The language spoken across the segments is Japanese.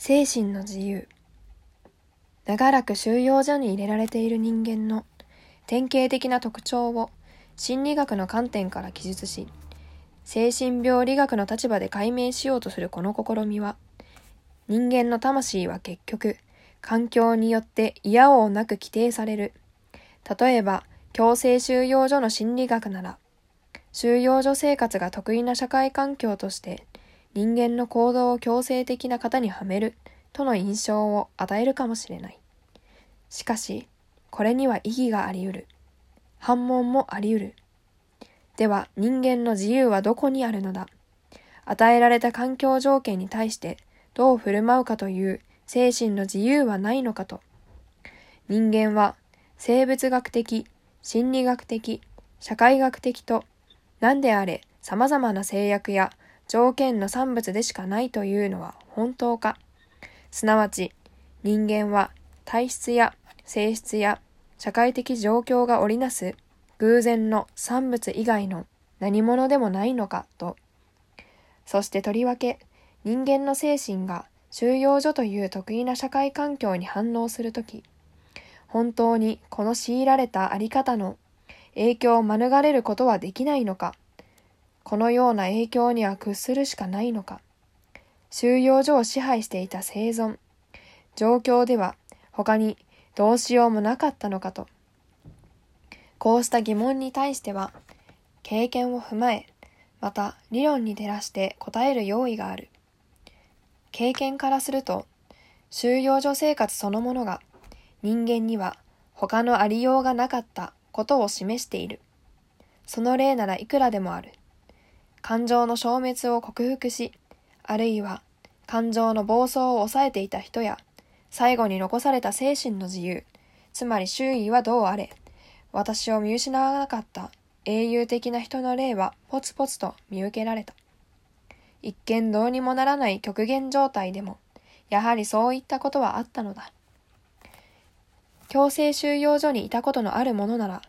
精神の自由。長らく収容所に入れられている人間の典型的な特徴を心理学の観点から記述し精神病理学の立場で解明しようとするこの試みは人間の魂は結局環境によって嫌をなく規定される。例えば強制収容所の心理学なら収容所生活が得意な社会環境として人間の行動を強制的な型にはめるとの印象を与えるかもしれない。しかし、これには意義があり得る。反問もあり得る。では人間の自由はどこにあるのだ？与えられた環境条件に対してどう振る舞うかという精神の自由はないのかと。人間は生物学的、心理学的、社会学的と何であれ様々な制約や条件の産物でしかないというのは本当かすなわち人間は体質や性質や社会的状況が織りなす偶然の産物以外の何者でもないのかと。そしてとりわけ人間の精神が収容所という得意な社会環境に反応するとき、本当にこの強いられたあり方の影響を免れることはできないのかこのような影響には屈するしかないのか。収容所を支配していた生存、状況では他にどうしようもなかったのかと。こうした疑問に対しては、経験を踏まえ、また理論に照らして答える用意がある。経験からすると、収容所生活そのものが人間には他のありようがなかったことを示している。その例ならいくらでもある。感情の消滅を克服し、あるいは感情の暴走を抑えていた人や、最後に残された精神の自由、つまり周囲はどうあれ、私を見失わなかった英雄的な人の例はポツポツと見受けられた。一見どうにもならない極限状態でも、やはりそういったことはあったのだ。強制収容所にいたことのある者なら、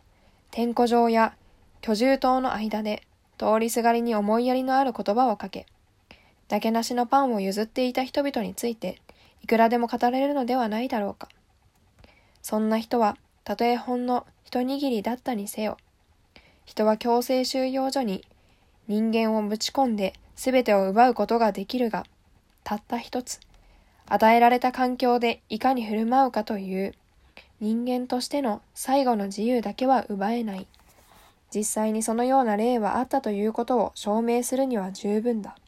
天古城や居住棟の間で通りすがりに思いやりのある言葉をかけ、だけなしのパンを譲っていた人々について、いくらでも語れるのではないだろうか。そんな人は、たとえほんの一握りだったにせよ、人は強制収容所に人間をぶち込んで全てを奪うことができるが、たった一つ、与えられた環境でいかに振る舞うかという人間としての最後の自由だけは奪えない。実際にそのような例はあったということを証明するには十分だ。